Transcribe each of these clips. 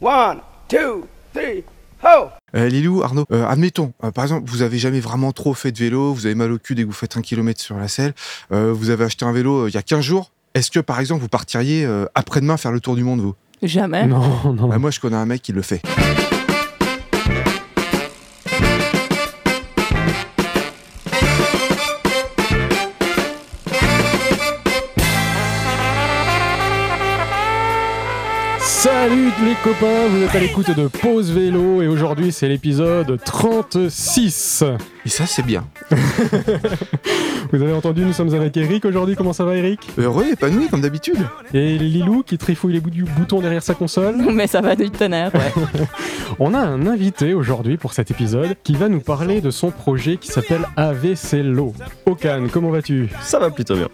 One, two, three, ho! Euh, Lilou, Arnaud, euh, admettons, euh, par exemple, vous avez jamais vraiment trop fait de vélo, vous avez mal au cul dès que vous faites un kilomètre sur la selle, euh, vous avez acheté un vélo euh, il y a 15 jours. Est-ce que, par exemple, vous partiriez euh, après-demain faire le tour du monde, vous? Jamais. Non, non. Bah, Moi, je connais un mec qui le fait. Les copains, vous êtes à l'écoute de Pause Vélo et aujourd'hui c'est l'épisode 36. Et ça, c'est bien. Vous avez entendu, nous sommes avec Eric aujourd'hui. Comment ça va Eric? Heureux, épanoui, comme d'habitude. Et Lilou qui trifouille les bouts du bouton derrière sa console. Mais ça va du tonnerre, ouais. On a un invité aujourd'hui pour cet épisode qui va nous parler de son projet qui s'appelle AVCLO. Okan, comment vas-tu? Ça va plutôt bien.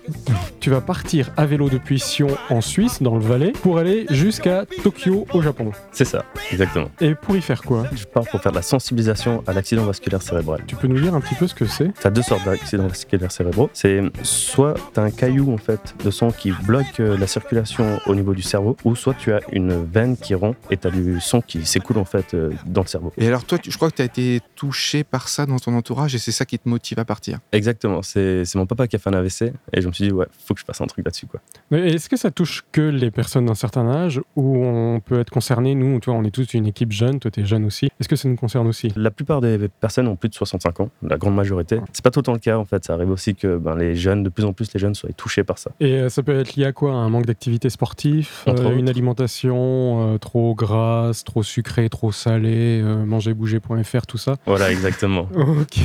Tu vas partir à vélo depuis Sion en Suisse, dans le Valais, pour aller jusqu'à Tokyo au Japon. C'est ça, exactement. Et pour y faire quoi? Je pars pour faire de la sensibilisation à l'accident vasculaire cérébral. Tu peux nous dire un petit peu ce que c'est T'as deux sortes d'accidents vasculaires cérébraux. C'est soit t'as un caillou en fait de sang qui bloque euh, la circulation au niveau du cerveau, ou soit tu as une veine qui rompt et t'as du sang qui s'écoule en fait euh, dans le cerveau. Et alors, toi, tu- je crois que tu as été touché par ça dans ton entourage et c'est ça qui te motive à partir. Exactement. C'est c'est mon papa qui a fait un AVC et je me suis dit ouais, faut que je fasse un truc là-dessus quoi. Mais Est-ce que ça touche que les personnes d'un certain âge ou on peut être concerné Nous, toi, on est tous une équipe jeune, toi, t'es jeune aussi. Est-ce que ça nous concerne aussi? La plupart des personnes ont plus de 65 ans, la grande majorité. C'est pas tout le temps le cas en fait. Ça arrive aussi que ben, les jeunes, de plus en plus les jeunes soient touchés par ça. Et euh, ça peut être lié à quoi? Un manque d'activité sportive euh, Une alimentation euh, trop grasse, trop sucrée, trop salée euh, Mangerbouger.fr, tout ça? Voilà, exactement. Ok.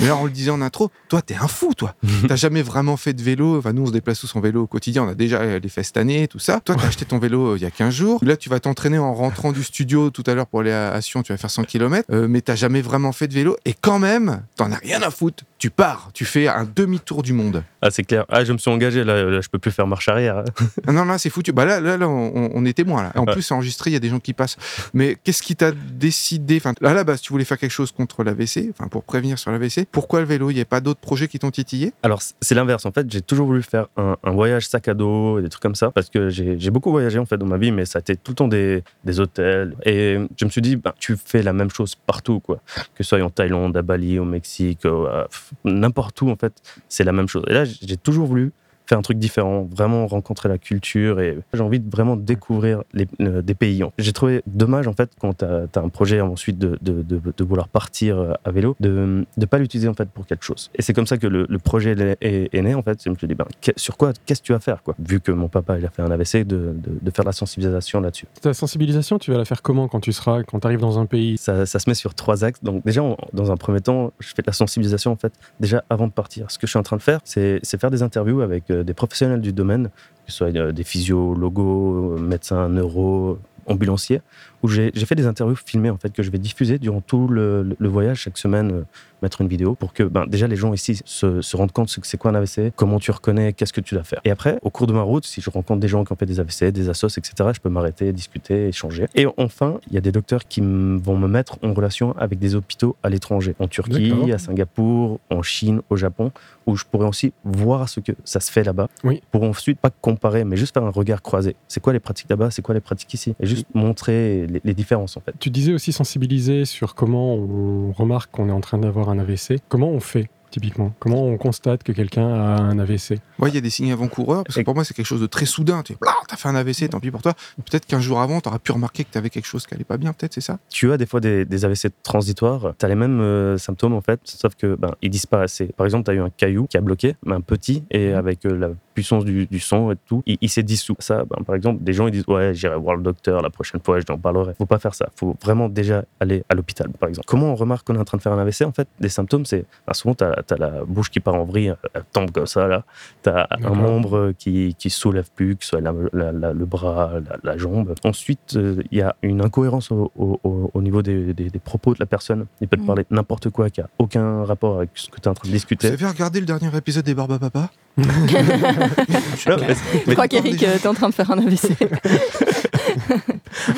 Mais là, on le disait en intro, toi, t'es un fou, toi. T'as jamais vraiment fait de vélo. Enfin, nous, on se déplace tous en vélo au quotidien. On a déjà les fait cette année, tout ça. Toi, t'as acheté ton vélo il y a 15 jours. Là, tu vas t'entraîner en rentrant du studio tout à l'heure pour aller à, à Sion. Tu vas faire 100 km. mais t'as jamais vraiment fait de vélo. Et quand même, t'en as rien à foutre. Tu pars. Tu fais un demi-tour du monde. Ah, c'est clair. Ah, je me suis engagé, là, là, je peux plus faire marche arrière. Ah non, là, c'est foutu. Bah là, là, là on, on est témoin. Là. En Ouais. plus, c'est enregistré. Il y a des gens qui passent. Mais qu'est-ce qui t'a décidé Enfin, là, à la base, tu voulais faire quelque chose contre l'AVC. Enfin, pour prévenir sur l'AVC. Pourquoi le vélo? Il n'y a pas d'autres projets qui t'ont titillé? Alors, c'est l'inverse. En fait, j'ai toujours voulu faire un, un voyage sac à dos, et des trucs comme ça, parce que j'ai beaucoup voyagé, en fait, dans ma vie, mais ça a été tout le temps des, des hôtels. Et je me suis dit, ben, tu fais la même chose partout, quoi. Que ce soit en Thaïlande, à Bali, au Mexique, au- à- n'importe où, en fait, c'est la même chose. Et là, j'ai toujours voulu faire un truc différent, vraiment rencontrer la culture et j'ai envie de vraiment découvrir les, euh, des pays. J'ai trouvé dommage en fait quand tu as, un projet ensuite de, de, de, de vouloir partir euh, à vélo, de ne pas l'utiliser en fait pour quelque chose. Et c'est comme ça que le, le projet est, est- est né en fait. Je me suis dit, ben, sur quoi, qu'est-ce que tu vas faire quoi Vu que mon papa il a fait un AVC, de, faire la sensibilisation là-dessus. Ta sensibilisation, tu vas la faire comment quand tu seras, quand tu arrives dans un pays? Ça, ça se met sur trois axes. Donc déjà, on- dans un premier temps, je fais de la sensibilisation en fait déjà avant de partir. Ce que je suis en train de faire, c'est c'est faire des interviews avec euh, des professionnels du domaine, que ce soit euh, des physios, logos, euh, médecins, neuro, ambulanciers, où j'ai fait des interviews filmées en fait que je vais diffuser durant tout le, voyage chaque semaine. euh, mettre une vidéo pour que ben, déjà les gens ici se, se rendent compte ce que c'est quoi un AVC, comment tu reconnais, qu'est-ce que tu dois faire. Et après, au cours de ma route, si je rencontre des gens qui ont fait des AVC, des assos, etc., je peux m'arrêter, discuter, échanger. Et enfin, il y a des docteurs qui vont me mettre en relation avec des hôpitaux à l'étranger, en Turquie, à Singapour, en Chine, au Japon, où je pourrais aussi voir ce que ça se fait là-bas, Oui. pour ensuite pas comparer, mais juste faire un regard croisé. C'est quoi les pratiques là-bas, c'est quoi les pratiques ici, et juste montrer les, les différences en fait. Tu disais aussi sensibiliser sur comment on remarque qu'on est en train d'avoir un AVC. Comment on fait typiquement Comment on constate que quelqu'un a un AVC Ouais, il y a des signes avant-coureurs, parce que pour moi, c'est quelque chose de très soudain. Tu as fait un AVC, tant pis pour toi. Peut-être qu'un jour avant, tu auras pu remarquer que tu avais quelque chose qui allait pas bien, peut-être, c'est ça? Tu as des fois des, des AVC transitoires, tu as les mêmes euh, symptômes en fait, sauf que ben, ils disparaissaient. Par exemple, tu as eu un caillou qui a bloqué, mais un petit, et avec euh, la puissance du, du sang et tout, il, il s'est dissous. Ça, ben, par exemple, des gens ils disent Ouais, j'irai voir le docteur la prochaine fois, je t'en parlerai. Faut pas faire ça. Faut vraiment déjà aller à l'hôpital, par exemple. Comment on remarque qu'on est en train de faire un AVC En fait, les symptômes, c'est ben, souvent, tu as, la bouche qui part en vrille, elle tombe comme ça, là. Tu as un membre qui, qui soulève plus, que ce soit la- la- la- le bras, la, la jambe. Ensuite, euh, il y a une incohérence au, au- au- au niveau des, des- des propos de la personne. Il peut te Mm. parler de n'importe quoi qui a aucun rapport avec ce que tu es en train de Vous discuter. avez regardé le dernier épisode des Barba Papa? Non, mais- Je crois qu'Eric, euh, t'es en train de faire un AVC.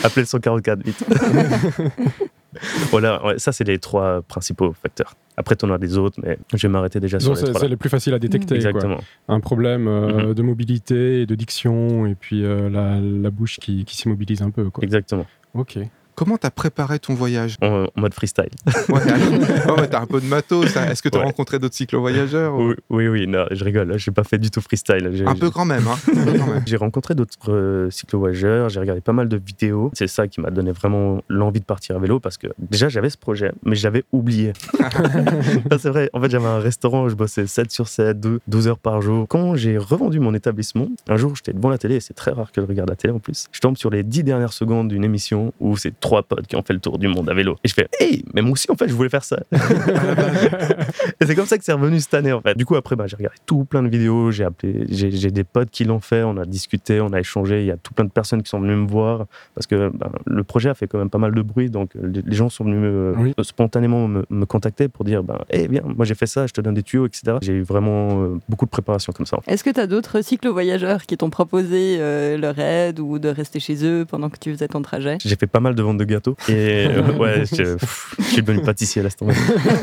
Appelez le 144 vite. voilà, ouais, ça c'est les trois principaux facteurs. Après, tu en as des autres, mais je vais m'arrêter déjà sur les c'est trois. c'est les plus faciles à détecter. Exactement. Un problème euh, Mhm. de mobilité et de diction, et puis euh, la, la bouche qui, qui s'immobilise un peu. Quoi. Exactement. Ok. Comment t'as préparé ton voyage En, en mode freestyle. Ouais, t'as un peu de matos. hein. Est-ce que t'as Ouais. rencontré d'autres cyclo-voyageurs ou- Oui, oui, oui, non, je rigole. J'ai pas fait du tout freestyle. J'ai- Un peu quand même, hein. Même. J'ai rencontré d'autres euh, cyclo-voyageurs, j'ai regardé pas mal de vidéos. C'est ça qui m'a donné vraiment l'envie de partir à vélo parce que déjà j'avais ce projet, mais je l'avais oublié. C'est vrai, en fait j'avais un restaurant où je bossais 7 sur 7, 12 12 heures par jour. Quand j'ai revendu mon établissement, un jour j'étais devant la télé, et c'est très rare que je regarde la télé en plus. Je tombe sur les 10 dernières secondes d'une émission où c'est trois potes qui ont fait le tour du monde à vélo. Et je fais, hey, mais moi aussi en fait je voulais faire ça. Et c'est comme ça que c'est revenu cette année en fait. Du coup après bah, j'ai regardé tout plein de vidéos, j'ai appelé, j'ai j'ai des potes qui l'ont fait, on a discuté, on a échangé. Il y a tout plein de personnes qui sont venues me voir parce que ben, le projet a fait quand même pas mal de bruit, donc euh, les, les gens sont venus me- Oui. euh, spontanément me, me contacter pour dire ben, eh bien moi j'ai fait ça, je te donne des tuyaux, etc. J'ai eu vraiment euh, beaucoup de préparation comme ça. Est-ce que tu as d'autres cyclo-voyageurs qui t'ont proposé euh, leur aide ou de rester chez eux pendant que tu faisais ton trajet? J'ai fait pas mal de ventes de gâteaux et euh, ouais, je, pff, je suis devenu pâtissier à l'instant.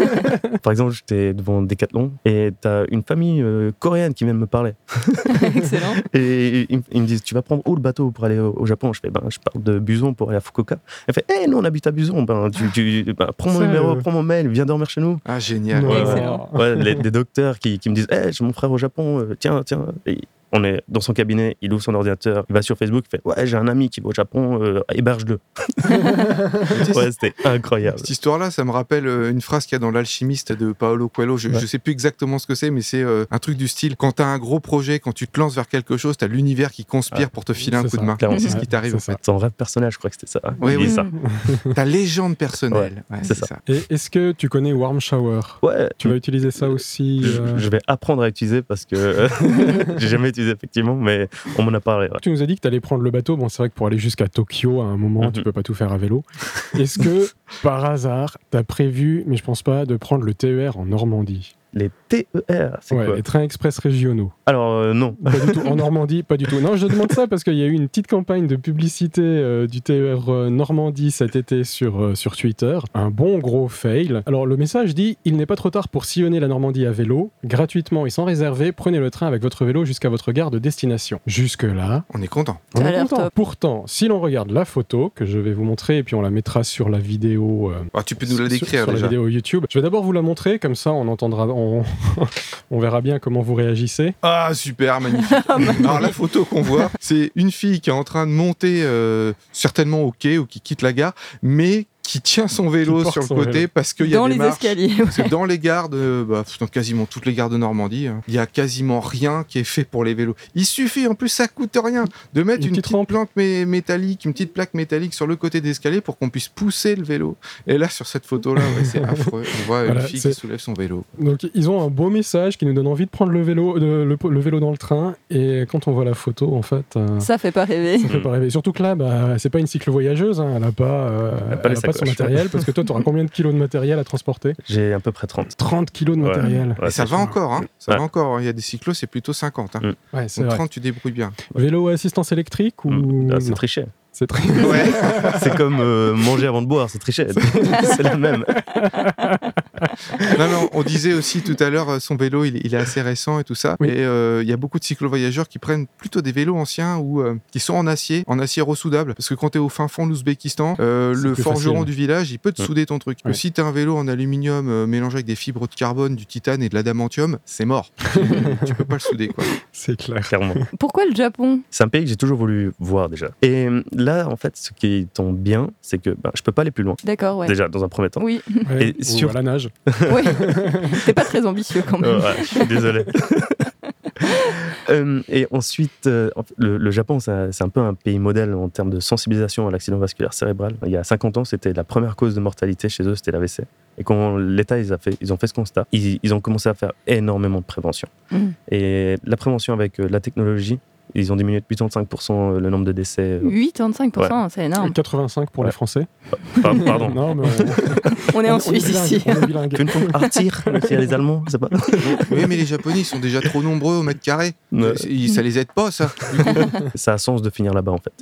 Par exemple, j'étais devant Decathlon et t'as une famille euh, coréenne qui vient de me parler. Excellent. Et ils, ils me disent, tu vas prendre où le bateau pour aller au, au Japon? Je fais, ben, je pars de Buson pour aller à Fukuoka. Elle fait, hé, nous on habite à Buson, ben, tu, tu- ben, prends mon numéro, euh, prends mon mail, viens dormir chez nous. Ah, génial. Ouais, Excellent. Ouais, les- des docteurs qui, qui me disent, hé, j'ai mon frère au Japon, euh, tiens, tiens. Et on est dans son cabinet, il ouvre son ordinateur, il va sur Facebook, il fait, ouais, j'ai un ami qui va au Japon, euh, héberge-le. ouais, c'était incroyable. Cette histoire-là, ça me rappelle euh, une phrase qu'il y a dans L'Alchimiste de Paolo Coelho. Je, Ouais. je sais plus exactement ce que c'est, mais c'est euh, un truc du style quand t'as un gros projet, quand tu te lances vers quelque chose, t'as l'univers qui conspire Ouais. pour te filer un coup de main. C'est ce qui t'arrive c'est en fait. Ton rêve personnel, je crois que c'était ça. Oui, Il oui. ça. Ta légende personnelle. Ouais, c'est c'est ça. Et est-ce que tu connais Warm Shower? Ouais, Tu vas utiliser ça aussi je, euh, je vais apprendre à utiliser parce que j'ai jamais utilisé effectivement, mais on m'en a parlé. ouais. Tu nous as dit que tu allais prendre le bateau. Bon, c'est vrai que pour aller jusqu'à Tokyo, à un moment, tu Mhm. peux pas tout faire à vélo. Est-ce que, par hasard, tu as prévu, mais je pense pas, de prendre le TER en Normandie? Les TER, c'est Ouais, quoi les trains express régionaux. Alors euh, non. Pas du tout. En Normandie, pas du tout. Non, je demande ça parce qu'il y a eu une petite campagne de publicité euh, du TER euh, Normandie cet été sur, euh, sur Twitter. Un bon gros fail. Alors, le message dit Il n'est pas trop tard pour sillonner la Normandie à vélo. Gratuitement et sans réserver, prenez le train avec votre vélo jusqu'à votre gare de destination. Jusque-là, On est content. on est content. top. Pourtant, si l'on regarde la photo que je vais vous montrer et puis on la mettra sur la vidéo. euh, Ah, tu peux nous la sur- décrire sur la déjà. vidéo YouTube. Je vais d'abord vous la montrer, comme ça on entendra, on, on verra bien comment vous réagissez. Ah, super, magnifique. Alors, la photo qu'on voit, c'est une fille qui est en train de monter, euh, certainement au quai ou qui quitte la gare, mais qui tient son vélo sur le côté vélo. parce qu'il y a Dans des les marches. escaliers. Parce que dans les gares, de, bah, dans quasiment toutes les gares de Normandie, hein, il y a quasiment rien qui est fait pour les vélos. Il suffit, en plus, ça coûte rien, de mettre Une une, petite petite, rampe. plante mé- métallique, une petite plaque métallique sur le côté des escaliers pour qu'on puisse pousser le vélo. Et là, sur cette photo-là, ouais, c'est affreux. On voit Voilà, une fille qui soulève son vélo. Donc ils ont un beau message qui nous donne envie de prendre le vélo, de- le, le vélo dans le train. Et quand on voit la photo, en fait, euh, Ça fait pas rêver. ça fait pas rêver. Surtout que là, bah, c'est pas une cyclo-voyageuse. hein, Elle a pas, euh, Elle a pas elle a pas son matériel. Parce que toi, tu auras combien de kilos de matériel à transporter J'ai à peu près 30. 30 kilos de matériel. Ouais, Et ça va encore, hein. Ça Ouais. va encore. Il y a des cyclos, c'est plutôt 50. Hein. Mm. Ouais, c'est Donc vrai. 30, tu débrouilles bien. Vélo à assistance électrique ou Mm. Ah, c'est triché. C'est très. Ouais. C'est comme euh, manger avant de boire, c'est triché. c'est la même. non, non, on disait aussi tout à l'heure, euh, son vélo, il, il est assez récent et tout ça. Oui. Et euh, il y a beaucoup de cyclo-voyageurs qui prennent plutôt des vélos anciens ou euh, qui sont en acier, en acier ressoudable. Parce que quand tu es au fin fond de l'Ouzbékistan, euh, le forgeron facile. du village, il peut te Ouais. souder ton truc. Ouais. Si tu as un vélo en aluminium euh, mélangé avec des fibres de carbone, du titane et de l'adamantium, c'est mort. tu, peux pas le souder, quoi. C'est clair. Clairement. Pourquoi le Japon? C'est un pays que j'ai toujours voulu voir déjà. Et là, en fait, ce qui tombe bien, c'est que ben, je peux pas aller plus loin. D'accord, ouais. Déjà, dans un premier temps. Oui, Ouais, Et ou sur- à la nage. ouais. T'es pas très ambitieux quand même. Ouais, je suis désolé. Euh, et ensuite, euh, le, le Japon, c'est un peu un pays modèle en termes de sensibilisation à l'accident vasculaire cérébral. Il y a 50 ans, c'était la première cause de mortalité chez eux, c'était l'AVC. Et quand l'État, ils, ils ont fait ce constat, ils, ils ont commencé à faire énormément de prévention. Mhm. Et la prévention avec euh, la technologie, ils ont diminué de 85% le nombre de décès. 85%, c'est énorme. 85 pour Ouais. les Français. Pardon. pardon. Non, mais on, On est en Suisse ici. Artir, il y a les Allemands, pas. Oui, mais les Japonais, ils sont déjà trop nombreux au mètre carré. Ils- Ça les aide pas, ça. Ça a sens de finir là-bas en fait.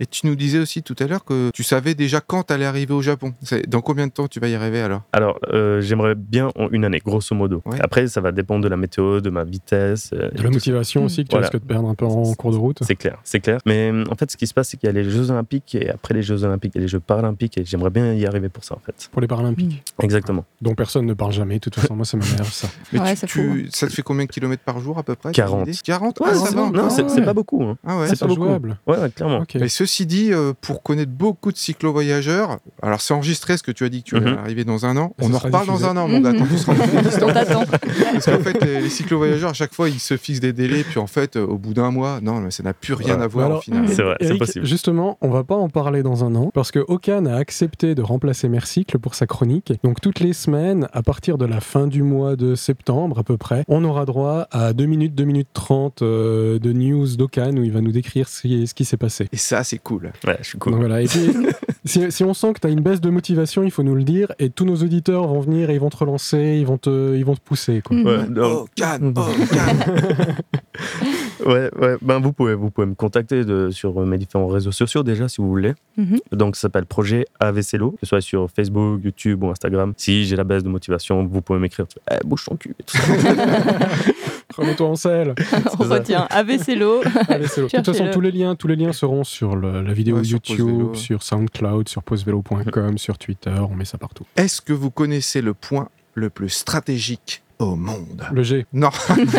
Et tu nous disais aussi tout à l'heure que tu savais déjà quand t'allais arriver au Japon. Dans combien de temps tu vas y arriver alors? Alors, euh, j'aimerais bien en une année, grosso modo. Ouais. Après, ça va dépendre de la météo, de ma vitesse. euh, De la motivation aussi que tu Voilà. risques de perdre un peu en cours de route. C'est clair, c'est clair. Mais euh, en fait, ce qui se passe, c'est qu'il y a les Jeux Olympiques et après les Jeux Olympiques, il y a les Jeux Paralympiques et j'aimerais bien y arriver pour ça en fait. Pour les Paralympiques, Exactement. dont personne ne parle jamais. De toute façon, moi, ça m'énerve ça. Mais Ouais, tu- c'est tu- ça te fait combien de kilomètres par jour à peu près t'as 40. une idée? 40 Ouais, Ah, non, ça va non, c'est pas beaucoup. hein. Ah ouais. C'est pas beaucoup. jouable. Ouais, ouais, clairement. Ceci dit, euh, pour connaître beaucoup de cyclo-voyageurs, alors c'est enregistré ce que tu as dit que tu allais Mhm. arriver dans un an. On en reparle diffusé. dans un an, mon en Afghanistan. On t'attend. Parce qu'en fait, les, les cyclo-voyageurs, à chaque fois, ils se fixent des délais, puis en fait, euh, au bout d'un mois, non, mais ça n'a plus rien Ouais. à voir au final. C'est vrai, c'est possible. Justement, on va pas en parler dans un an parce que Okan a accepté de remplacer Mercycle pour sa chronique. Donc toutes les semaines, à partir de la fin du mois de septembre à peu près, on aura droit à 2 minutes, 2 minutes 30 euh, de news d'Okan où il va nous décrire ce qui, ce qui s'est passé. Et ça, c'est cool. Ouais, je suis cool. Donc voilà. Et puis, si, si on sent que tu as une baisse de motivation, il faut nous le dire et tous nos auditeurs vont venir et ils vont te relancer, ils vont te, ils vont te pousser. Quoi. Ouais, Oh, Cannes, oh, Cannes. ouais, ouais. Ben, vous, pouvez, vous pouvez me contacter de, sur mes différents réseaux sociaux déjà si vous voulez. Mhm. Donc ça s'appelle Projet AVCLO, que ce soit sur Facebook, YouTube ou Instagram. Si j'ai la baisse de motivation, vous pouvez m'écrire. Eh, bouge ton cul et tout ça. Remets-toi en selle. On retient AVCLO. De toute façon, tous les liens, tous les liens seront sur le- la vidéo Ouais, sur Pause YouTube, sur SoundCloud, sur posevelo.com, sur Twitter. On met ça partout. Est-ce que vous connaissez le point le plus stratégique au monde Le G. Non,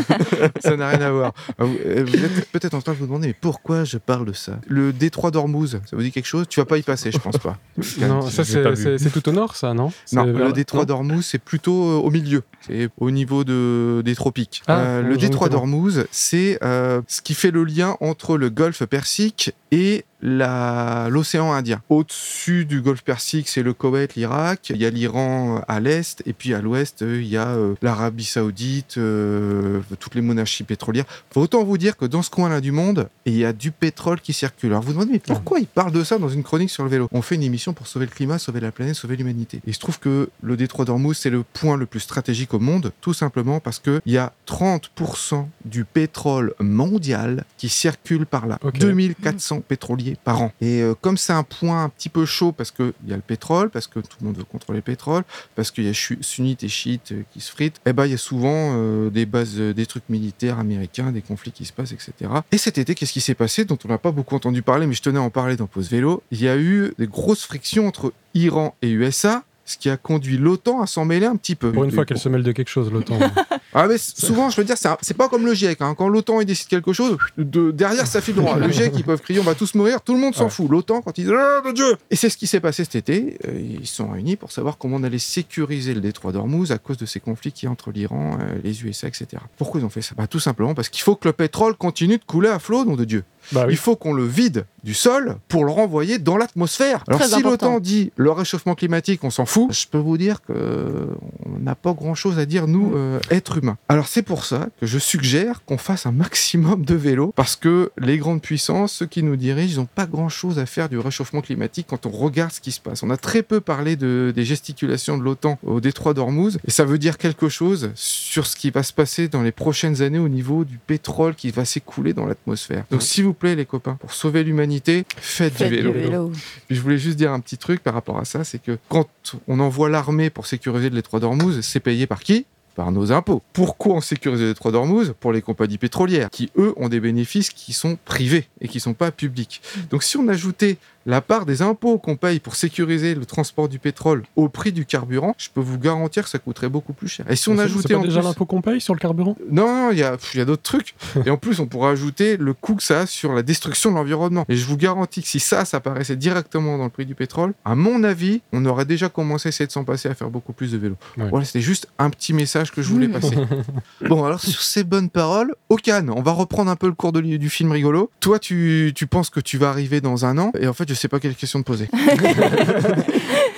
ça n'a rien à voir. Ah, Vous euh, vous êtes peut-être en train de vous demander, mais pourquoi je parle de ça? Le détroit d'Ormuz, ça vous dit quelque chose? Tu vas pas y passer, je pense pas. Non, ça c'est tout au nord, ça, non? Non, le détroit d'Ormuz, c'est plutôt euh, au milieu. C'est au niveau de, des tropiques. Ah, Euh, le détroit d'Ormuz, c'est euh, ce qui fait le lien entre le golfe Persique et l'océan Indien. Au-dessus du golfe Persique, c'est le Koweït, l'Irak. Il y a l'Iran à l'est. Et puis à l'ouest, euh, il y a euh, l'Arabie Saoudite, euh, toutes les monarchies pétrolières. Faut autant vous dire que dans ce coin-là du monde, il y a du pétrole qui circule. Alors vous vous demandez, mais pourquoi il parle de ça dans une chronique sur le vélo? On fait une émission pour sauver le climat, sauver la planète, sauver l'humanité. Et il se trouve que le détroit d'Ormuz, c'est le point le plus stratégique au monde, tout simplement parce qu'il y a 30% du pétrole mondial qui circule par là. Ok. 2400 pétroliers par an. Et euh, comme c'est un point un petit peu chaud parce qu'il y a le pétrole, parce que tout le monde veut contrôler le pétrole, parce qu'il y a sunnites et chiites euh, qui se fritent, eh ben, il y a souvent euh, des bases, des trucs militaires américains, des conflits qui se passent, etc. Et cet été, qu'est-ce qui s'est passé dont on n'a pas beaucoup entendu parler, mais je tenais à en parler dans Pause Vélo? Il y a eu des grosses frictions entre Iran et USA, ce qui a conduit l'OTAN à s'en mêler un petit peu. Pour une fois qu'elle se mêle de quelque chose, l'OTAN. Ah mais souvent, je veux dire, c'est pas comme le GIEC. hein. Quand l'OTAN décide quelque chose, de, derrière ça file droit. Le GIEC, ils peuvent crier, on va tous mourir, tout le monde s'en Ouais. fout. L'OTAN, quand ils disent, ah, mon Dieu Et c'est ce qui s'est passé cet été. Euh, Ils se sont réunis pour savoir comment on allait sécuriser le détroit d'Ormuz à cause de ces conflits a entre l'Iran, euh, les USA, etc. Pourquoi ils ont fait ça? Bah, Tout simplement parce qu'il faut que le pétrole continue de couler à flot, nom de Dieu. Bah oui. Il faut qu'on le vide du sol pour le renvoyer dans l'atmosphère. Alors Très si l'OTAN dit le réchauffement climatique, on s'en fout, je peux vous dire qu'on n'a pas grand-chose à dire, nous, euh, êtres humains. Alors c'est pour ça que je suggère qu'on fasse un maximum de vélo, parce que les grandes puissances, ceux qui nous dirigent, ils n'ont pas grand-chose à faire du réchauffement climatique quand on regarde ce qui se passe. On a très peu parlé de, des gesticulations de l'OTAN au détroit d'Ormuz, et ça veut dire quelque chose sur ce qui va se passer dans les prochaines années au niveau du pétrole qui va s'écouler dans l'atmosphère. Donc s'il vous plaît les copains, pour sauver l'humanité, faites, Faites du vélo. du vélo. Puis je voulais juste dire un petit truc par rapport à ça, c'est que quand on envoie l'armée pour sécuriser le détroit d'Ormuz, c'est payé par qui? Par nos impôts. Pourquoi on sécurise le détroit d'Ormuz Pour les compagnies pétrolières, qui eux ont des bénéfices qui sont privés et qui sont pas publics. Donc si on ajoutait la part des impôts qu'on paye pour sécuriser le transport du pétrole au prix du carburant, je peux vous garantir que ça coûterait beaucoup plus cher. Et si on C'est ajoutait pas en déjà plus... l'impôt qu'on paye sur le carburant? Non, il y a, il y a d'autres trucs. Et en plus, on pourrait ajouter le coût que ça a sur la destruction de l'environnement. Et je vous garantis que si ça, ça apparaissait directement dans le prix du pétrole, à mon avis, on aurait déjà commencé à essayer de s'en passer à faire beaucoup plus de vélo. Ouais. Voilà, c'était juste un petit message message que je voulais passer. bon, alors sur ces bonnes paroles, Okan, on va reprendre un peu le cours de du film rigolo. Toi, tu, tu penses que tu vas arriver dans un an, et en fait, je sais pas quelle question te poser.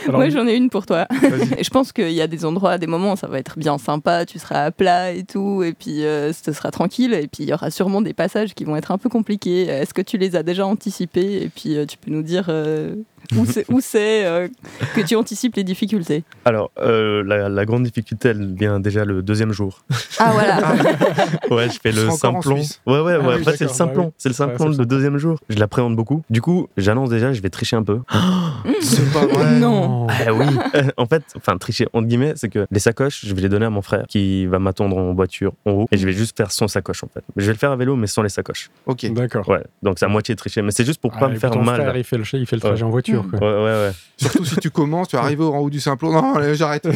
Alors, Moi, j'en ai une pour toi. Je pense qu'il y a des endroits, des moments, ça va être bien sympa, tu seras à plat et tout, et puis euh, ce sera tranquille, et puis il y aura sûrement des passages qui vont être un peu compliqués. Est-ce que tu les as déjà anticipés? Et puis euh, tu peux nous dire euh, où c'est où c'est, euh, que tu anticipes les difficultés? Alors, euh, la, la grande difficulté, elle vient déjà le deuxième jour. Ah voilà. Ouais, je fais Tu le simplon. Ouais, ouais, ouais. Ah oui, en fait, c'est le simplon. bah oui. C'est le Ouais, simplon c'est le deuxième jour. Je l'appréhende beaucoup. Du coup, j'annonce déjà, je vais tricher un peu. C'est pas vrai. non. Ah oui. en fait, enfin, tricher entre guillemets, c'est que les sacoches, je vais les donner à mon frère qui va m'attendre en voiture en haut et je vais juste faire sans sacoche en fait. Je vais le faire à vélo, mais sans les sacoches. Ok. D'accord. Ouais. Donc c'est à moitié tricher, mais c'est juste pour pas Ah, me et faire ton mal. frère, il fait le, il fait le trajet en voiture. Mm. Quoi. Ouais, ouais, ouais. Surtout si tu commences, tu vas arriver au en haut du simplon. Non, j'arrête.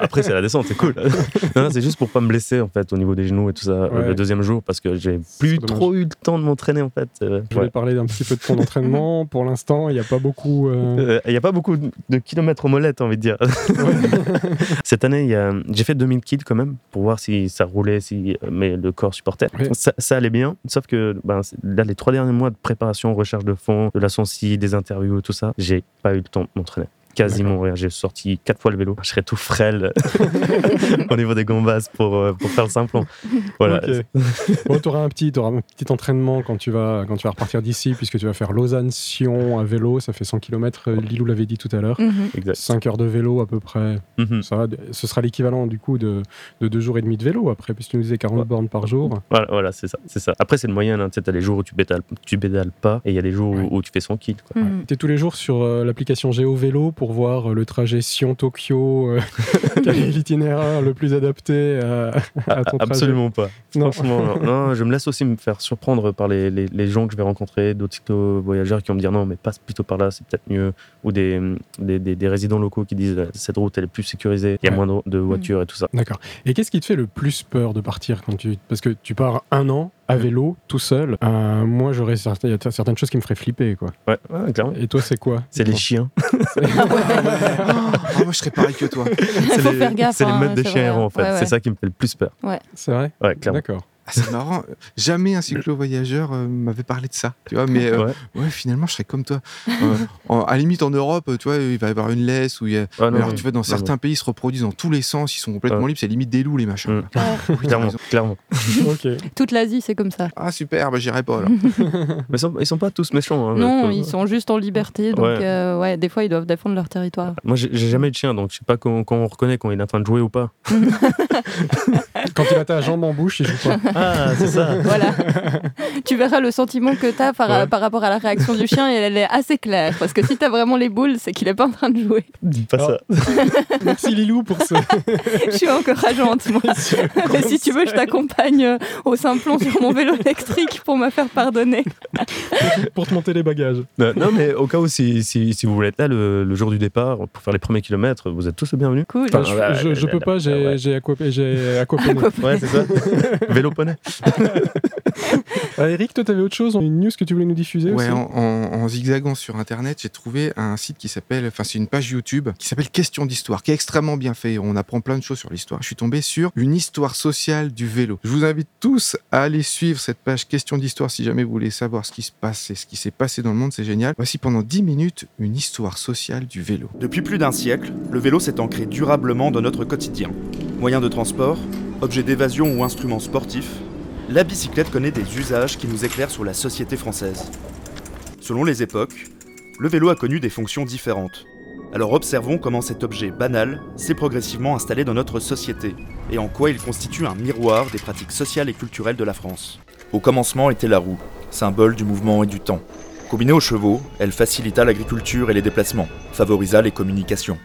après, c'est la descente, c'est cool. non, non, c'est juste pour pas me blesser en fait au niveau des genoux et tout ça euh, Ouais. le deuxième jour parce que j'ai plus trop eu le temps de m'entraîner en fait. Euh, Je voulais parler d'un petit peu de ton entraînement. Pour l'instant, il n'y a pas beaucoup. euh, Euh, Il n'y a pas beaucoup de kilomètres aux molettes, envie de dire. Cette année, a- j'ai fait 2000 kills quand même pour voir si ça roulait, si mais le corps supportait. Ouais. Ça, ça allait bien, sauf que ben, là, les trois derniers mois de préparation, recherche de fond, de la sensi, des interviews, tout ça, j'ai pas eu le temps de m'entraîner. Quasiment rien. J'ai sorti quatre fois le vélo. Je serais tout frêle au niveau des gambas pour, euh, pour faire le simplon. Voilà. Bon, tu auras un petit, auras un petit entraînement quand tu vas, quand tu vas repartir d'ici, puisque tu vas faire Lausanne-Sion à vélo. Ça fait 100 km. Lilou l'avait dit tout à l'heure. Mhm. Exact. 5 heures de vélo à peu près. Mhm. Ça va, ce sera l'équivalent du coup de, de deux jours et demi de vélo après, puisque tu nous disais 40 Ouais. bornes par jour. Voilà, voilà, c'est ça, c'est ça. Après, c'est le moyen. Hein. Tu sais, t'as les jours où tu pédales, tu pédales pas, et il y a des jours où- Ouais. où, tu fais 100 kills. Quoi. Mhm. Tu es tous les jours sur euh, l'application Géo Vélo pour voir euh, le trajet Sion-Tokyo, euh, quel est l'itinéraire le plus adapté à, à ton trajet. Absolument pas. Non. Franchement, non. Non, je me laisse aussi me faire surprendre par les, les, les gens que je vais rencontrer, d'autres cyclo-voyageurs qui vont me dire non, mais passe plutôt par là, c'est peut-être mieux. Ou des, des, des- des résidents locaux qui disent euh, cette route, elle est plus sécurisée, il y a Ouais. moins de, de voitures et tout ça. D'accord. Et qu'est-ce qui te fait le plus peur de partir quand tu parce que tu pars un an à vélo tout seul. Euh, moi, j'aurais certain- il y a certaines choses qui me feraient flipper quoi. Ouais, ouais, clairement. Et toi, c'est quoi? C'est les chiens. Ah, moi, je serais pareil que toi. C'est les, faire gaffe, c'est les hein, meutes de chiens vrai. errants, en fait. Ouais, ouais. C'est ça qui me fait le plus peur. C'est vrai? Ouais, clairement. D'accord. Ah, c'est marrant. Jamais un cyclo-voyageur euh, m'avait parlé de ça. Tu vois, mais euh, Ouais. ouais. finalement, je serais comme toi. Euh, en- à la limite, en Europe, tu vois, il va y avoir une laisse où il y a. Ah, non, alors, tu vois, dans non, certains pays, ils se reproduisent dans tous les sens. Ils sont complètement Ouais. libres. C'est limite des loups, les machins. Mm. quoi. Ouais. Oui, t'as Clairement, clairement. ok. Toute l'Asie, c'est comme ça. Ah, super, bah, j'irai pas alors. Mais ils sont, ils sont pas tous méchants. hein. Non, Euh, ils sont juste en liberté, donc Ouais. euh, ouais, des fois ils doivent défendre leur territoire. Moi, j'ai j'ai jamais eu de chien, donc je sais pas quand, quand on reconnaît quand il est en train de jouer ou pas. Quand il a ta jambe en bouche, il joue pas. Ah, c'est ça. Voilà. tu verras le sentiment que tu as par, Ouais. par rapport à la réaction du chien et elle est assez claire. Parce que si tu as vraiment les boules, c'est qu'il est pas en train de jouer. Dis pas Alors, ça. Merci Lilou pour ce. Je suis encourageante, moi. Mais si tu veux, je t'accompagne euh, au Simplon sur mon vélo électrique pour me faire pardonner. pour te monter les bagages. Non, non, mais au cas où, si, si, si vous voulez être là le, le jour du départ pour faire les premiers kilomètres, vous êtes tous les bienvenus. Cool. Enfin, Ah, je, je, je peux pas, j'ai aquapé-. Ouais, c'est ça. Vélo Ah, Eric, toi, t'avais autre chose, une news que tu voulais nous diffuser Ouais, aussi en, en- en zigzagant sur internet, j'ai trouvé un site qui s'appelle, enfin c'est une page YouTube qui s'appelle Question d'histoire, qui est extrêmement bien fait. On apprend plein de choses sur l'histoire. Je suis tombé sur une histoire sociale du vélo. Je vous invite tous à aller suivre cette page Question d'histoire si jamais vous voulez savoir ce qui se passe et ce qui s'est passé dans le monde, c'est génial. Voici pendant 10 minutes une histoire sociale du vélo. Depuis plus d'un siècle, le vélo s'est ancré durablement dans notre quotidien. Moyen de transport, objet d'évasion ou instrument sportif, la bicyclette connaît des usages qui nous éclairent sur la société française. Selon les époques, le vélo a connu des fonctions différentes. Alors observons comment cet objet banal s'est progressivement installé dans notre société et en quoi il constitue un miroir des pratiques sociales et culturelles de la France. Au commencement était la roue, symbole du mouvement et du temps. Combinée aux chevaux, elle facilita l'agriculture et les déplacements, favorisa les communications.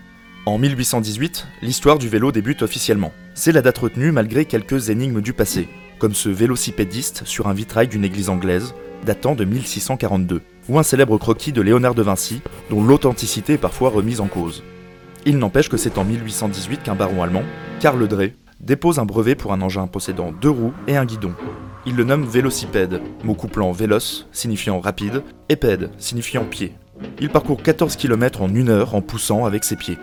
En 1818, l'histoire du vélo débute officiellement. C'est la date retenue malgré quelques énigmes du passé, comme ce vélocipédiste sur un vitrail d'une église anglaise, datant de 1642, ou un célèbre croquis de Léonard de Vinci, dont l'authenticité est parfois remise en cause. Il n'empêche que c'est en 1818 qu'un baron allemand, Karl Drey, dépose un brevet pour un engin possédant deux roues et un guidon. Il le nomme vélocipède, mot couplant véloce, signifiant rapide, et pède, signifiant pied. Il parcourt 14 km en une heure en poussant avec ses pieds.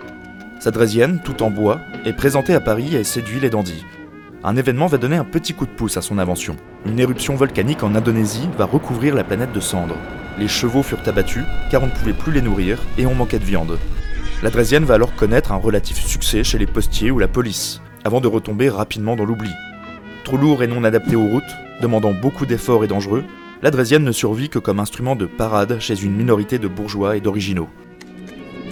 Sa draisienne, tout en bois, est présentée à Paris et séduit les dandys. Un événement va donner un petit coup de pouce à son invention. Une éruption volcanique en Indonésie va recouvrir la planète de cendres. Les chevaux furent abattus car on ne pouvait plus les nourrir et on manquait de viande. La draisienne va alors connaître un relatif succès chez les postiers ou la police, avant de retomber rapidement dans l'oubli. Trop lourd et non adapté aux routes, demandant beaucoup d'efforts et dangereux, la draisienne ne survit que comme instrument de parade chez une minorité de bourgeois et d'originaux.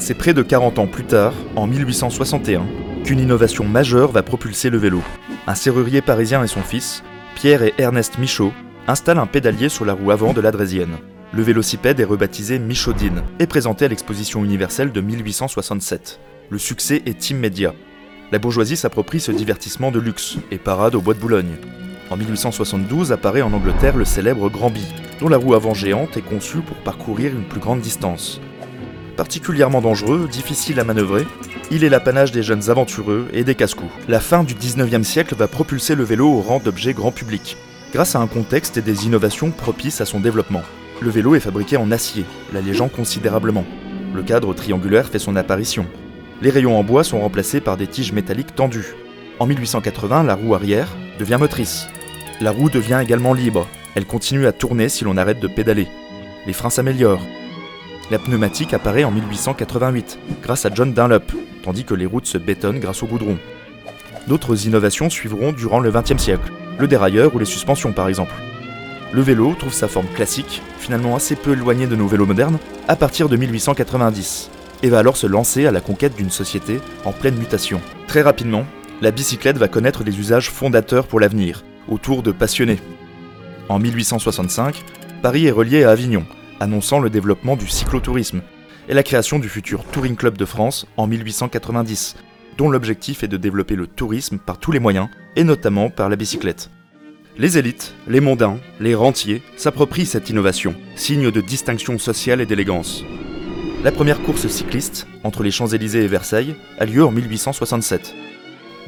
C'est près de 40 ans plus tard, en 1861, qu'une innovation majeure va propulser le vélo. Un serrurier parisien et son fils, Pierre et Ernest Michaud, installent un pédalier sur la roue avant de la draisienne. Le vélocipède est rebaptisé Michaudine et présenté à l'exposition universelle de 1867. Le succès est immédiat. La bourgeoisie s'approprie ce divertissement de luxe et parade au bois de Boulogne. En 1872 apparaît en Angleterre le célèbre Grand Bi, dont la roue avant géante est conçue pour parcourir une plus grande distance. Particulièrement dangereux, difficile à manœuvrer, il est l'apanage des jeunes aventureux et des casse-coups. La fin du 19e siècle va propulser le vélo au rang d'objet grand public, grâce à un contexte et des innovations propices à son développement. Le vélo est fabriqué en acier, l'allégeant considérablement. Le cadre triangulaire fait son apparition. Les rayons en bois sont remplacés par des tiges métalliques tendues. En 1880, la roue arrière devient motrice. La roue devient également libre. Elle continue à tourner si l'on arrête de pédaler. Les freins s'améliorent. La pneumatique apparaît en 1888 grâce à John Dunlop, tandis que les routes se bétonnent grâce au goudron. D'autres innovations suivront durant le XXe siècle, le dérailleur ou les suspensions par exemple. Le vélo trouve sa forme classique, finalement assez peu éloignée de nos vélos modernes, à partir de 1890, et va alors se lancer à la conquête d'une société en pleine mutation. Très rapidement, la bicyclette va connaître des usages fondateurs pour l'avenir, autour de passionnés. En 1865, Paris est relié à Avignon, annonçant le développement du cyclotourisme et la création du futur Touring Club de France en 1890, dont l'objectif est de développer le tourisme par tous les moyens, et notamment par la bicyclette. Les élites, les mondains, les rentiers s'approprient cette innovation, signe de distinction sociale et d'élégance. La première course cycliste, entre les Champs-Élysées et Versailles, a lieu en 1867.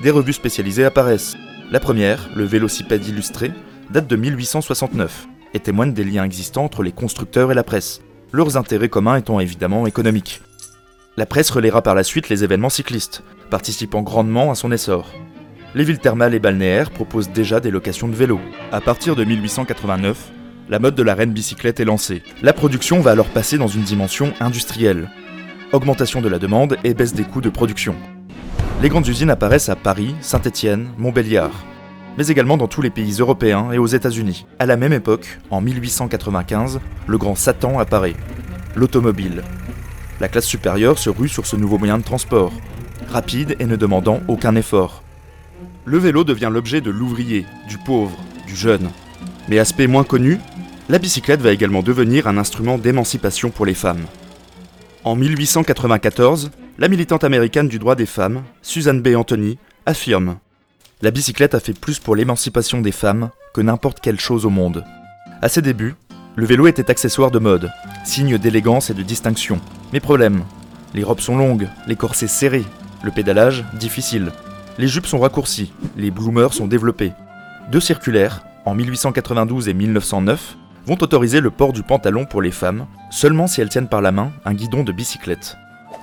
Des revues spécialisées apparaissent. La première, le Vélocipède illustré, date de 1869 et témoigne des liens existants entre les constructeurs et la presse, leurs intérêts communs étant évidemment économiques. La presse relaiera par la suite les événements cyclistes, participant grandement à son essor. Les villes thermales et balnéaires proposent déjà des locations de vélos. À partir de 1889, la mode de la reine bicyclette est lancée. La production va alors passer dans une dimension industrielle. Augmentation de la demande et baisse des coûts de production. Les grandes usines apparaissent à Paris, Saint-Étienne, Montbéliard, mais également dans tous les pays européens et aux États-Unis. À la même époque, en 1895, le grand Satan apparaît, l'automobile. La classe supérieure se rue sur ce nouveau moyen de transport, rapide et ne demandant aucun effort. Le vélo devient l'objet de l'ouvrier, du pauvre, du jeune. Mais aspect moins connu, la bicyclette va également devenir un instrument d'émancipation pour les femmes. En 1894, la militante américaine du droit des femmes, Susan B. Anthony, affirme La bicyclette a fait plus pour l'émancipation des femmes que n'importe quelle chose au monde. À ses débuts, le vélo était accessoire de mode, signe d'élégance et de distinction. Mais problème, les robes sont longues, les corsets serrés, le pédalage difficile. Les jupes sont raccourcies, les bloomers sont développés. Deux circulaires, en 1892 et 1909, vont autoriser le port du pantalon pour les femmes, seulement si elles tiennent par la main un guidon de bicyclette.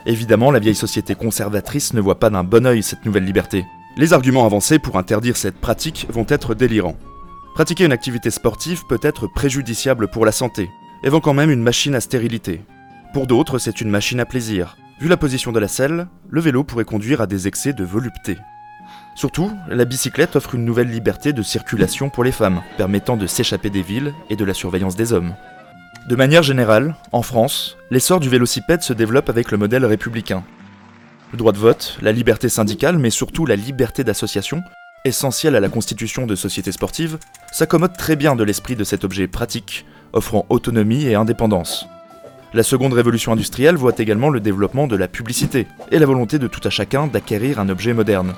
Évidemment, la vieille société conservatrice ne voit pas d'un bon œil cette nouvelle liberté. Les arguments avancés pour interdire cette pratique vont être délirants. Pratiquer une activité sportive peut être préjudiciable pour la santé, évoquant même une machine à stérilité. Pour d'autres, c'est une machine à plaisir. Vu la position de la selle, le vélo pourrait conduire à des excès de volupté. Surtout, la bicyclette offre une nouvelle liberté de circulation pour les femmes, permettant de s'échapper des villes et de la surveillance des hommes. De manière générale, en France, l'essor du vélocipède se développe avec le modèle républicain. Le droit de vote, la liberté syndicale, mais surtout la liberté d'association, essentielle à la constitution de sociétés sportives, s'accommode très bien de l'esprit de cet objet pratique, offrant autonomie et indépendance. La seconde révolution industrielle voit également le développement de la publicité et la volonté de tout à chacun d'acquérir un objet moderne.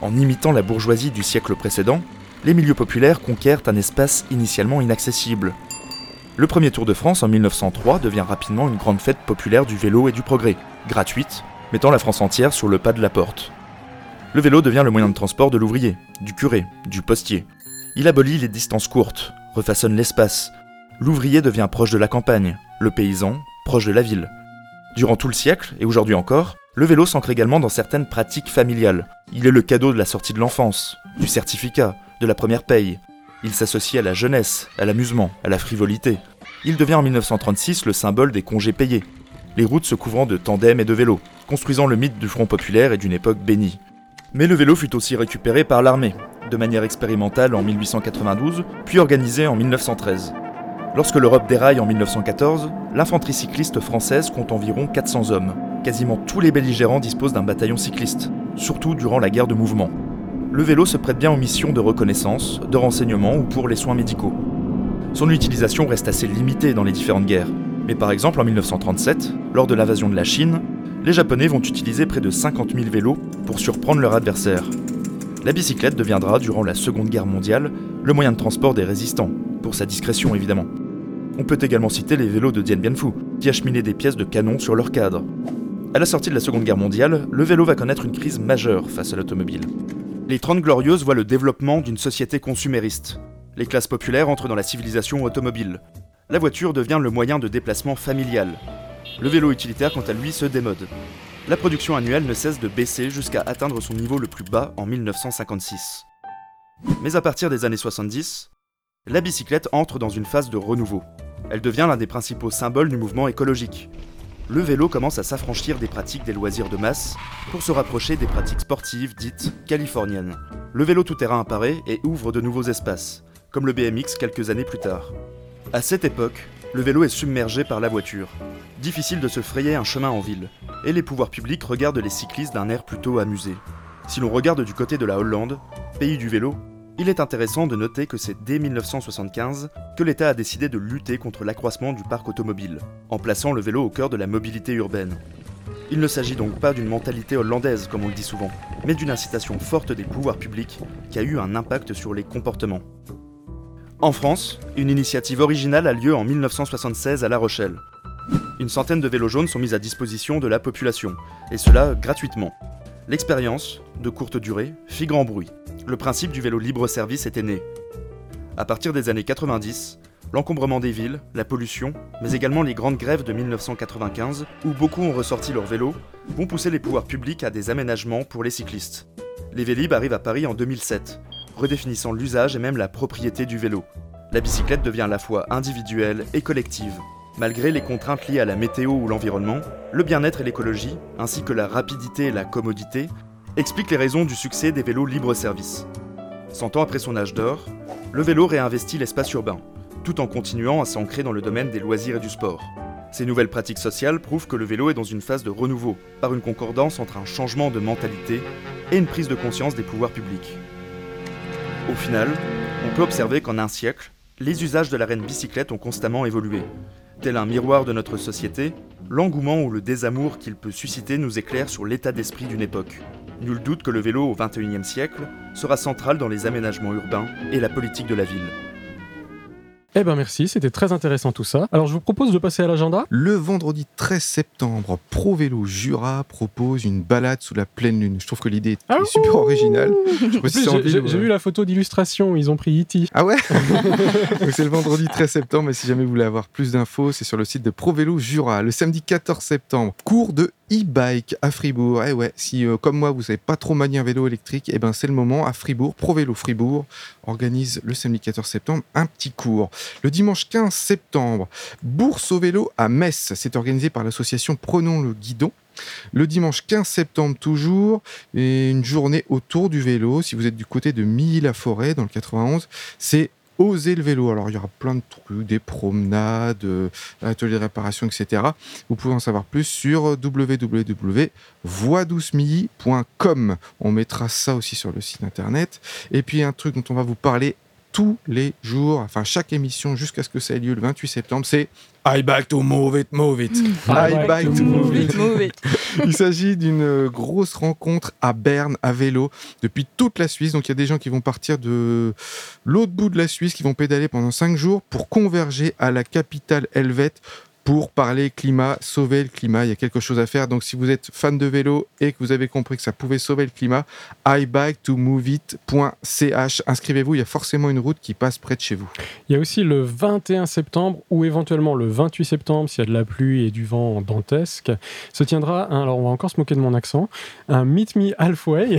En imitant la bourgeoisie du siècle précédent, les milieux populaires conquièrent un espace initialement inaccessible. Le premier Tour de France en 1903 devient rapidement une grande fête populaire du vélo et du progrès, gratuite, mettant la France entière sur le pas de la porte. Le vélo devient le moyen de transport de l'ouvrier, du curé, du postier. Il abolit les distances courtes, refaçonne l'espace. L'ouvrier devient proche de la campagne, le paysan proche de la ville. Durant tout le siècle, et aujourd'hui encore, Le vélo s'ancre également dans certaines pratiques familiales. Il est le cadeau de la sortie de l'enfance, du certificat, de la première paye. Il s'associe à la jeunesse, à l'amusement, à la frivolité. Il devient en 1936 le symbole des congés payés, les routes se couvrant de tandems et de vélos, construisant le mythe du Front populaire et d'une époque bénie. Mais le vélo fut aussi récupéré par l'armée, de manière expérimentale en 1892, puis organisé en 1913. Lorsque l'Europe déraille en 1914, l'infanterie cycliste française compte environ 400 hommes. Quasiment tous les belligérants disposent d'un bataillon cycliste, surtout durant la guerre de mouvement. Le vélo se prête bien aux missions de reconnaissance, de renseignement ou pour les soins médicaux. Son utilisation reste assez limitée dans les différentes guerres. Mais par exemple en 1937, lors de l'invasion de la Chine, les Japonais vont utiliser près de 50 000 vélos pour surprendre leur adversaire. La bicyclette deviendra, durant la Seconde Guerre mondiale, le moyen de transport des résistants, pour sa discrétion évidemment. On peut également citer les vélos de Dien Bien Phu, qui acheminaient des pièces de canon sur leur cadre. À la sortie de la Seconde Guerre mondiale, le vélo va connaître une crise majeure face à l'automobile. Les Trente Glorieuses voient le développement d'une société consumériste. Les classes populaires entrent dans la civilisation automobile. La voiture devient le moyen de déplacement familial. Le vélo utilitaire, quant à lui, se démode. La production annuelle ne cesse de baisser jusqu'à atteindre son niveau le plus bas en 1956. Mais à partir des années 70, la bicyclette entre dans une phase de renouveau. Elle devient l'un des principaux symboles du mouvement écologique. Le vélo commence à s'affranchir des pratiques des loisirs de masse pour se rapprocher des pratiques sportives dites californiennes. Le vélo tout-terrain apparaît et ouvre de nouveaux espaces, comme le BMX quelques années plus tard. À cette époque, le vélo est submergé par la voiture. Difficile de se frayer un chemin en ville, et les pouvoirs publics regardent les cyclistes d'un air plutôt amusé. Si l'on regarde du côté de la Hollande, pays du vélo, il est intéressant de noter que c'est dès 1975 que l'État a décidé de lutter contre l'accroissement du parc automobile, en plaçant le vélo au cœur de la mobilité urbaine. Il ne s'agit donc pas d'une mentalité hollandaise, comme on le dit souvent, mais d'une incitation forte des pouvoirs publics qui a eu un impact sur les comportements. En France, une initiative originale a lieu en 1976 à La Rochelle. Une centaine de vélos jaunes sont mis à disposition de la population, et cela gratuitement. L'expérience, de courte durée, fit grand bruit. Le principe du vélo libre-service était né. À partir des années 90, l'encombrement des villes, la pollution, mais également les grandes grèves de 1995, où beaucoup ont ressorti leur vélo, vont pousser les pouvoirs publics à des aménagements pour les cyclistes. Les Vélib arrivent à Paris en 2007, redéfinissant l'usage et même la propriété du vélo. La bicyclette devient à la fois individuelle et collective. Malgré les contraintes liées à la météo ou l'environnement, le bien-être et l'écologie, ainsi que la rapidité et la commodité, expliquent les raisons du succès des vélos libre-service. Cent ans après son âge d'or, le vélo réinvestit l'espace urbain, tout en continuant à s'ancrer dans le domaine des loisirs et du sport. Ces nouvelles pratiques sociales prouvent que le vélo est dans une phase de renouveau, par une concordance entre un changement de mentalité et une prise de conscience des pouvoirs publics. Au final, on peut observer qu'en un siècle, les usages de la reine bicyclette ont constamment évolué. Tel un miroir de notre société, l'engouement ou le désamour qu'il peut susciter nous éclaire sur l'état d'esprit d'une époque. Nul doute que le vélo au XXIe siècle sera central dans les aménagements urbains et la politique de la ville. Eh ben merci, c'était très intéressant tout ça. Alors je vous propose de passer à l'agenda. Le vendredi 13 septembre, Pro Vélo Jura propose une balade sous la pleine lune. Je trouve que l'idée est Ah super originale. J'ai j'ai vu la photo d'illustration, ils ont pris E.T. Ah ouais Donc c'est le vendredi 13 septembre et si jamais vous voulez avoir plus d'infos, c'est sur le site de Pro Vélo Jura. Le samedi 14 septembre, cours de e-bike à Fribourg. Eh ouais, si euh, comme moi vous savez pas trop manier un vélo électrique, eh ben c'est le moment à Fribourg. Pro Vélo Fribourg organise le samedi 14 septembre un petit cours. Le dimanche 15 septembre, bourse au vélo à Metz. C'est organisé par l'association Prenons le guidon. Le dimanche 15 septembre toujours, une journée autour du vélo. Si vous êtes du côté de Milly-la-Forêt dans le 91, c'est Oser le vélo. Alors il y aura plein de trucs, des promenades, euh, ateliers de réparation, etc. Vous pouvez en savoir plus sur www.voix-douce-milly.com. On mettra ça aussi sur le site internet. Et puis un truc dont on va vous parler tous les jours, enfin chaque émission jusqu'à ce que ça ait lieu le 28 septembre, c'est I back to move it, move it. I back to move it. Move it. Il s'agit d'une euh, grosse rencontre à Berne à vélo depuis toute la Suisse. Donc il y a des gens qui vont partir de l'autre bout de la Suisse, qui vont pédaler pendant cinq jours pour converger à la capitale helvète pour parler climat, sauver le climat. Il y a quelque chose à faire. Donc, si vous êtes fan de vélo et que vous avez compris que ça pouvait sauver le climat, ibike2moveit.ch. Inscrivez-vous, il y a forcément une route qui passe près de chez vous. Il y a aussi le 21 septembre ou éventuellement le 28 septembre, s'il y a de la pluie et du vent dantesque, se tiendra, un- alors on va encore se moquer de mon accent, un Meet Me Halfway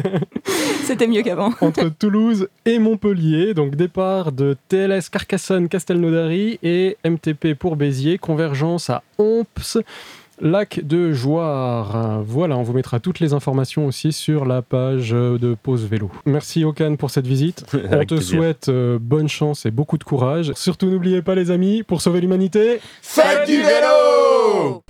C'était mieux qu'avant. entre Toulouse et Montpellier. Donc départ de TLS Carcassonne Castelnaudary et MTP pour Béziers, convergence à Omps. Lac de Joire. Voilà, on vous mettra toutes les informations aussi sur la page de Pause Vélo. Merci Okan pour cette visite. On te plaisir. souhaite euh, bonne chance et beaucoup de courage. Surtout n'oubliez pas les amis, pour sauver l'humanité, Faites du vélo